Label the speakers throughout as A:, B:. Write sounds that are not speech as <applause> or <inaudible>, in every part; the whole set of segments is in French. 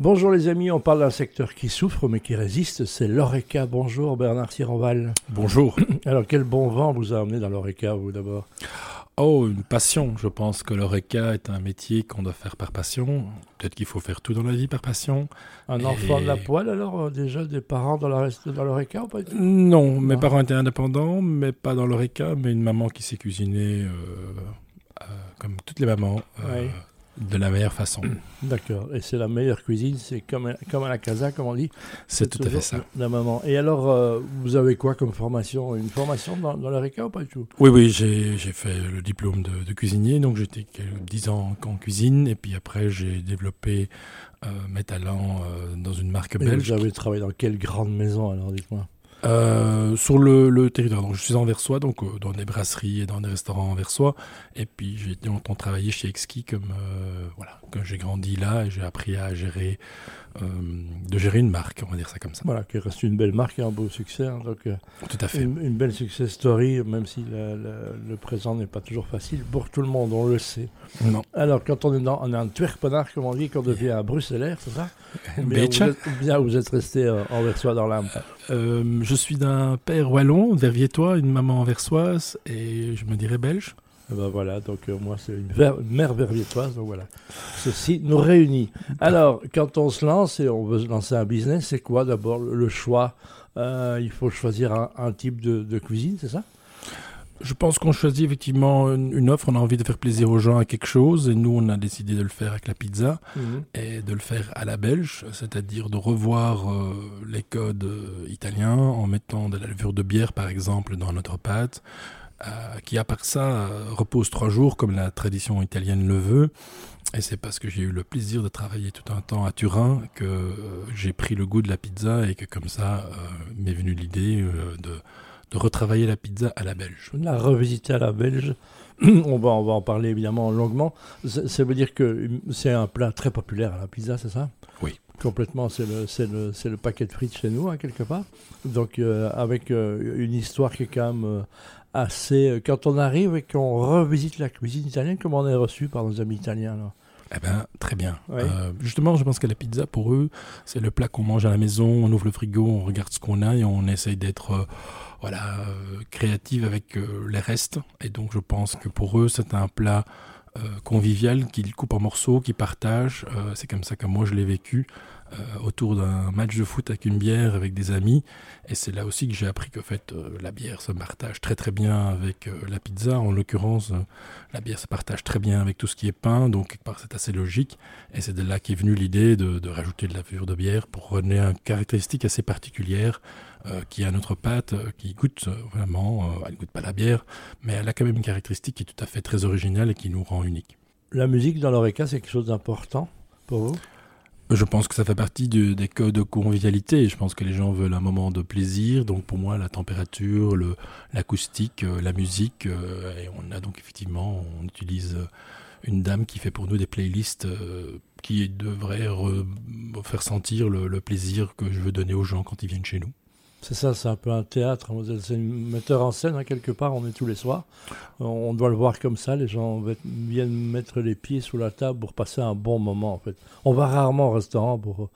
A: Bonjour les amis, on parle d'un secteur qui souffre mais qui résiste, c'est l'ORECA. Bonjour Bernard Sironval.
B: Bonjour. <coughs>
A: Alors quel bon vent vous a amené dans l'ORECA vous d'abord?
B: Oh, une passion. Je pense que l'ORECA est un métier qu'on doit faire par passion. Peut-être qu'il faut faire tout dans la vie par passion.
A: Un enfant de la poêle alors euh, déjà des parents dans l'ORECA ou pas
B: Non, mes parents étaient indépendants, mais pas dans l'ORECA, mais une maman qui s'est cuisinée euh, euh, comme toutes les mamans. Oui de la meilleure façon. <clears throat>
A: D'accord. Et c'est la meilleure cuisine, c'est comme, comme à la casa, comme on dit.
B: C'est tout à fait ça.
A: La maman. Et alors, euh, vous avez quoi comme formation? Une formation dans, dans l'ARECA ou pas du tout?
B: Oui, oui, j'ai fait le diplôme de, cuisinier, donc j'étais 10 ans en cuisine, et puis après j'ai développé euh, mes talents euh, dans une marque belge.
A: Vous avez travaillé dans quelle grande maison alors, dites-moi?
B: Euh, sur le, territoire. Donc, je suis en Versoix, donc euh, dans des brasseries et dans des restaurants en Versoix. Et puis, j'ai longtemps travaillé chez Exki, comme euh, voilà, quand j'ai grandi là, et j'ai appris à gérer, de gérer une marque, on va dire ça comme ça.
A: Voilà, qui reste une belle marque et un beau succès. Hein, donc,
B: tout à fait.
A: Une, belle success story, même si le, présent n'est pas toujours facile pour tout le monde, on le sait.
B: Non.
A: Alors, quand on est dans, on est un twerpenard, comme on dit, qu'on devient un bruxellaire, c'est ça?
B: Bien,
A: vous êtes, bien, vous êtes resté en Versoix dans l'âme.
B: je suis d'un père wallon, verviétois, une maman versoise et je me dirais belge.
A: Eh ben voilà, donc euh, moi c'est une, mère verviétoise, donc voilà. Ceci nous réunit. Alors, quand on se lance et on veut lancer un business, c'est quoi d'abord le choix? Euh, Il faut choisir un, type de cuisine, c'est ça?
B: Je pense qu'on choisit effectivement une, offre, on a envie de faire plaisir aux gens à quelque chose, et nous on a décidé de le faire avec la pizza, mhm. et de le faire à la belge, c'est-à-dire de revoir euh, les codes euh, italiens en mettant de la levure de bière par exemple dans notre pâte, euh, qui à part ça repose trois jours comme la tradition italienne le veut. Et c'est parce que j'ai eu le plaisir de travailler tout un temps à Turin que j'ai pris le goût de la pizza et que comme ça m'est venue l'idée de de retravailler la pizza à la belge.
A: La revisiter à la belge, <clears throat> on va, on va en parler évidemment longuement. Ça veut dire que c'est un plat très populaire à la pizza, c'est ça?
B: Oui.
A: Complètement, c'est le, le, le, paquet de frites chez nous, hein, quelque part. Donc, euh, avec euh, une histoire qui est quand même euh, assez. quand on arrive et qu'on revisite la cuisine italienne, comment on est reçu par nos amis italiens
B: eh ben, très bien. justement, je pense que la pizza, pour eux, c'est le plat qu'on mange à la maison, on ouvre le frigo, on regarde ce qu'on a et on essaye d'être voilà, euh, créative avec euh, les restes. Et donc je pense que pour eux, c'est un plat euh, convivial qu'ils coupent en morceaux, qu'ils partagent. c'est comme ça que moi je l'ai vécu autour d'un match de foot avec une bière avec des amis. Et c'est là aussi que j'ai appris que fait, la bière se partage très très bien avec la pizza. En l'occurrence, la bière se partage très bien avec tout ce qui est pain. Donc c'est assez logique. Et c'est de là qu'est venue l'idée de, de, rajouter de la levure de bière pour donner une caractéristique assez particulière euh, qui a notre pâte, euh, qui goûte euh, vraiment, elle ne goûte pas la bière, mais elle a quand même une caractéristique qui est tout à fait très originale et qui nous rend unique.
A: La musique dans l'oreca, c'est quelque chose d'important pour vous?
B: Je pense que ça fait partie des codes de convivialité. Je pense que les gens veulent un moment de plaisir. Donc pour moi, la température, l'acoustique, la musique. et on a donc effectivement, on utilise une dame qui fait pour nous des playlists qui devraient faire sentir le plaisir que je veux donner aux gens quand ils viennent chez nous.
A: C'est ça, c'est un peu un théâtre. C'est un metteur en scène, hein, quelque part, on est tous les soirs. On doit le voir comme ça, les gens viennent mettre les pieds sous la table pour passer un bon moment, en fait. On va rarement au restaurant pour,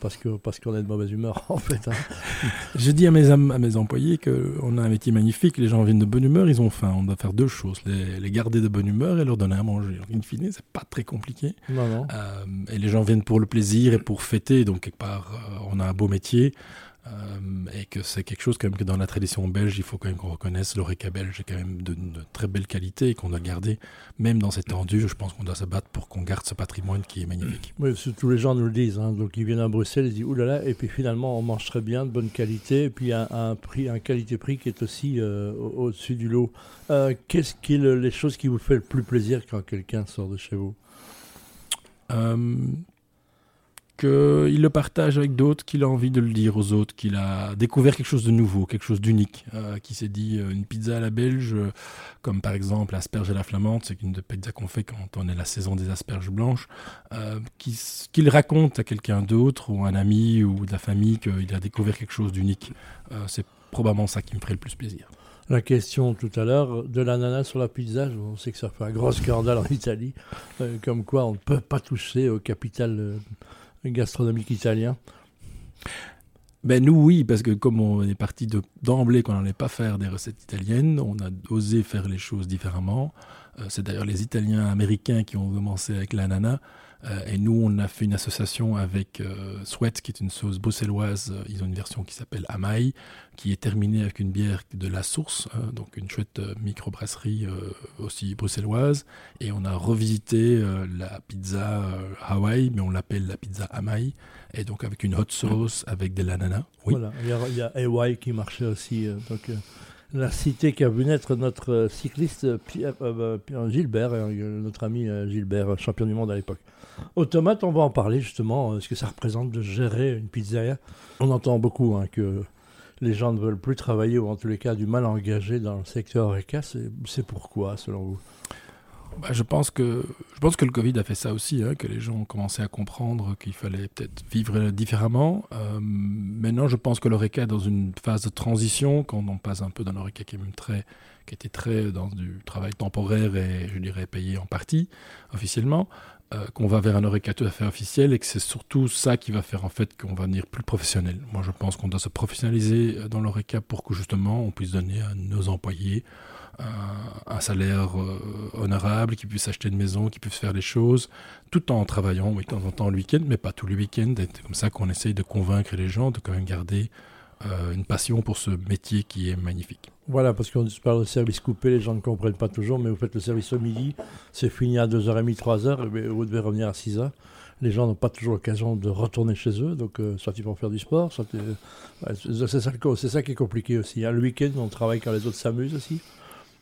A: parce qu'on parce qu'on est de mauvaise humeur, <laughs> en fait. Hein. <laughs>
B: Je dis à mes, à mes employés qu'on a un métier magnifique, les gens viennent de bonne humeur, ils ont faim. On doit faire deux choses, les, garder de bonne humeur et leur donner à manger. In fine, c'est pas très compliqué.
A: Non, non.
B: Euh, et les gens viennent pour le plaisir et pour fêter, donc quelque part, euh, on a un beau métier. Euh, et que c'est quelque chose quand même que dans la tradition belge, il faut quand même qu'on reconnaisse l'oreca belge est quand même de, très belle qualité et qu'on doit garder, même dans cette tendue, je pense qu'on doit se battre pour qu'on garde ce patrimoine qui est magnifique.
A: Oui, tous les gens nous le disent, hein. donc ils viennent à Bruxelles, ils disent oulala, et puis finalement on mange très bien, de bonne qualité, et puis un, un prix, un qualité-prix qui est aussi euh, au-dessus du lot. Euh, qu'est-ce qui est les choses qui vous fait le plus plaisir quand quelqu'un sort de chez vous?
B: Qu'il le partage avec d'autres, qu'il a envie de le dire aux autres, qu'il a découvert quelque chose de nouveau, quelque chose d'unique, euh, qui s'est dit euh, une pizza à la belge, euh, comme par exemple asperge à la flamande, c'est une de pizzas qu'on fait quand on est la saison des asperges blanches, qu'il raconte à quelqu'un d'autre ou un ami ou de la famille qu'il a découvert quelque chose d'unique. c'est probablement ça qui me ferait le plus plaisir
A: la question tout à l'heure de l'ananas sur la pizza. On sait que ça fait un gros scandale en Italie, comme quoi on ne peut pas toucher au capital gastronomique italien
B: ben nous oui, parce que comme on est parti d'emblée qu'on n'allait pas faire des recettes italiennes, on a osé faire les choses différemment. Euh, c'est d'ailleurs les Italiens américains qui ont commencé avec l'ananas. Euh, et nous, on a fait une association avec euh, Sweat, qui est une sauce bruxelloise. Ils ont une version qui s'appelle Amai, qui est terminée avec une bière de la source, donc une chouette microbrasserie aussi bruxelloise. Et on a revisité la pizza Hawaii, mais on l'appelle la pizza Amai. Et donc avec une hot sauce, avec de l'ananas.
A: Oui. Voilà, il y a, il qui marchait aussi. donc, la cité qui a vu naître notre euh, cycliste Pierre, euh, bah, Gilbert, euh, notre ami Gilbert, champion du monde à l'époque. Automate, on va en parler justement, ce que ça représente de gérer une pizzeria. On entend beaucoup hein, que les gens ne veulent plus travailler ou en tous les cas du mal engagé dans le secteur RECA. C'est pourquoi, selon vous?
B: Bah, je, pense que, je pense que le Covid a fait ça aussi, hein, que les gens ont commencé à comprendre qu'il fallait peut-être vivre différemment. Euh, maintenant, je pense que l'ORECA est dans une phase de transition, quand on passe un peu dans l'ORECA qui, qui était très dans du travail temporaire et, je dirais, payé en partie, officiellement, euh, qu'on va vers un ORECA tout à fait officiel et que c'est surtout ça qui va faire en fait qu'on va devenir plus professionnel. Moi, je pense qu'on doit se professionnaliser dans l'ORECA pour que justement on puisse donner à nos employés un, salaire euh, honorable, qui puisse acheter une maison, qui puisse faire les choses, tout en travaillant oui, de temps en temps le week-end, mais pas tous les week-ends. C'est comme ça qu'on essaye de convaincre les gens de quand même garder euh, une passion pour ce métier qui est magnifique.
A: Voilà, parce qu'on parle de service coupé, les gens ne comprennent pas toujours, mais vous faites le service au midi, c'est fini à 2h30, 3h, et vous devez revenir à 6h. Les gens n'ont pas toujours l'occasion de retourner chez eux, donc euh, soit ils vont faire du sport, soit... c'est ça, ça, qui est compliqué aussi. Hein. Le week-end, on travaille quand les autres s'amusent aussi.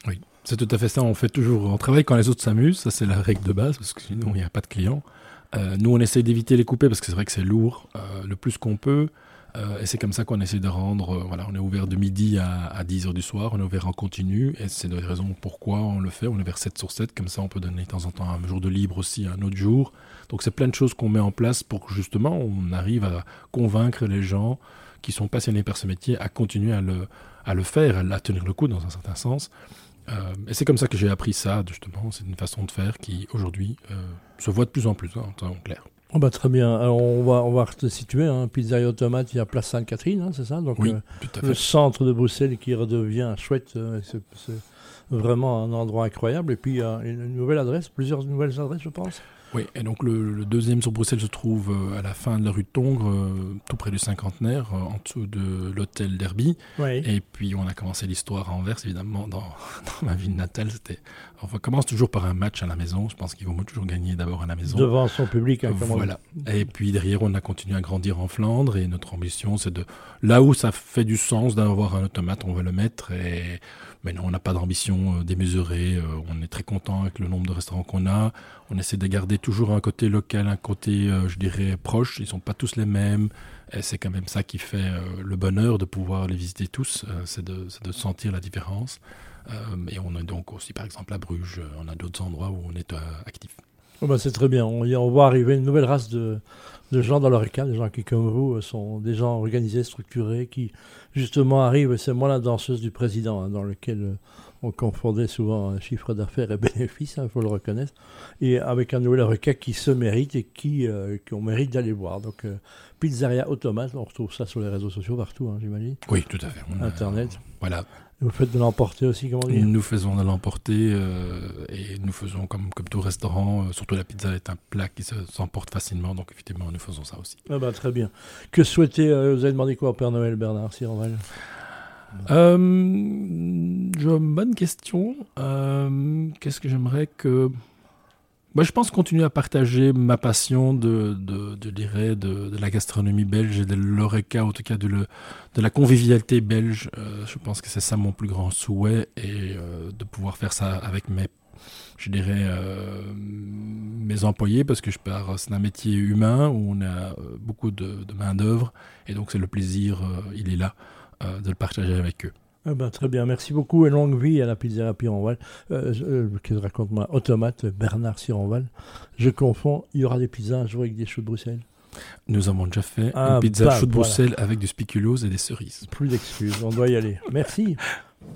B: Oui, c'est tout à fait ça. On fait toujours, on travaille quand les autres s'amusent. Ça, c'est la règle de base, parce que sinon, il n'y a pas de clients. Euh, nous, on essaye d'éviter les couper parce que c'est vrai que c'est lourd, euh, le plus qu'on peut. Euh, et c'est comme ça qu'on essaie de rendre. voilà, on est ouvert de midi à, à 10 h du soir, on est ouvert en continu. Et c'est une raison pourquoi on le fait. On est ouvert 7 sur 7, comme ça on peut donner de temps en temps un jour de libre aussi, un autre jour. Donc c'est plein de choses qu'on met en place pour que justement on arrive à convaincre les gens qui sont passionnés par ce métier à continuer à le, faire, à tenir le coup dans un certain sens. Euh, et c'est comme ça que j'ai appris ça, justement. C'est une façon de faire qui, aujourd'hui, euh, se voit de plus en plus, hein, en clair.
A: Oh bah très bien. Alors on va on va te situer hein. Pizzeria Automate, il y a Place Sainte-Catherine, hein, c'est ça? Donc
B: oui,
A: euh, le centre de Bruxelles qui redevient chouette. c'est vraiment un endroit incroyable. Et puis il y a une nouvelle adresse, plusieurs nouvelles adresses, je pense?
B: Oui, et donc le, deuxième sur Bruxelles se trouve euh, à la fin de la rue de Tongres, euh, tout près du cinquantenaire, euh, en dessous de l'hôtel Derby. Et puis on a commencé l'histoire à Anvers, évidemment, dans, <laughs> ma ville natale. C'était, on commence toujours par un match à la maison. Je pense qu'il vaut toujours gagner d'abord à la maison.
A: Devant son public.
B: Hein, voilà. Et puis derrière, on a continué à grandir en Flandre. Et notre ambition, c'est de là où ça fait du sens d'avoir un automate, on va le mettre. Et mais non, on n'a pas d'ambition démesurée. On est très content avec le nombre de restaurants qu'on a. On essaie de garder toujours un côté local, un côté, euh, je dirais, proche. Ils sont pas tous les mêmes. C'est quand même ça qui fait le bonheur de pouvoir les visiter tous. c'est de, sentir la différence. et on est donc aussi, par exemple, à Bruges. On a d'autres endroits où on est actif.
A: Oh bah, c'est très bien. On, on voit arriver une nouvelle race de, gens dans leur cas, des gens qui, comme vous, sont des gens organisés, structurés, qui justement arrivent. C'est moi la danseuse du président, hein, dans lequel euh, on confondait souvent un chiffre d'affaires et <laughs> bénéfices, il hein, faut le reconnaître, et avec un nouvel requin qui se mérite et qui euh, qu'on mérite d'aller voir. Donc, euh, Pizzeria Automate, on retrouve ça sur les réseaux sociaux partout, hein, j'imagine.
B: Oui, tout à fait.
A: Internet.
B: voilà.
A: Vous faites de l'emporter aussi, comment dire?
B: Nous faisons de l'emporter euh, et nous faisons comme, comme tout restaurant, euh, surtout la pizza est un plat qui s'emporte facilement, donc effectivement nous faisons ça aussi.
A: Ah bah, très bien. Que souhaitez, vous avez demandé quoi au Père Noël, Bernard Siroval
B: euh, Bonne question. Qu'est-ce que j'aimerais que moi, je pense continuer à partager ma passion de, de, de, de, la gastronomie belge et de l'oreca, en tout cas de, le, de la convivialité belge. Euh, je pense que c'est ça mon plus grand souhait et euh, de pouvoir faire ça avec mes, je euh, mes employés parce que je pars, c'est un métier humain où on a beaucoup de main d'œuvre et donc c'est le plaisir, il est là, de le partager avec eux.
A: Ah ben, très bien, merci beaucoup et longue vie à la pizzeria Pironval. Euh, euh, raconte-moi Automate Bernard Sironval. Je confonds, il y aura des pizzas un jour avec des choux de Bruxelles.
B: Nous avons déjà fait une pizza choux de Bruxelles avec du spéculoos et des cerises.
A: Plus d'excuses, on doit y aller. Merci. <laughs>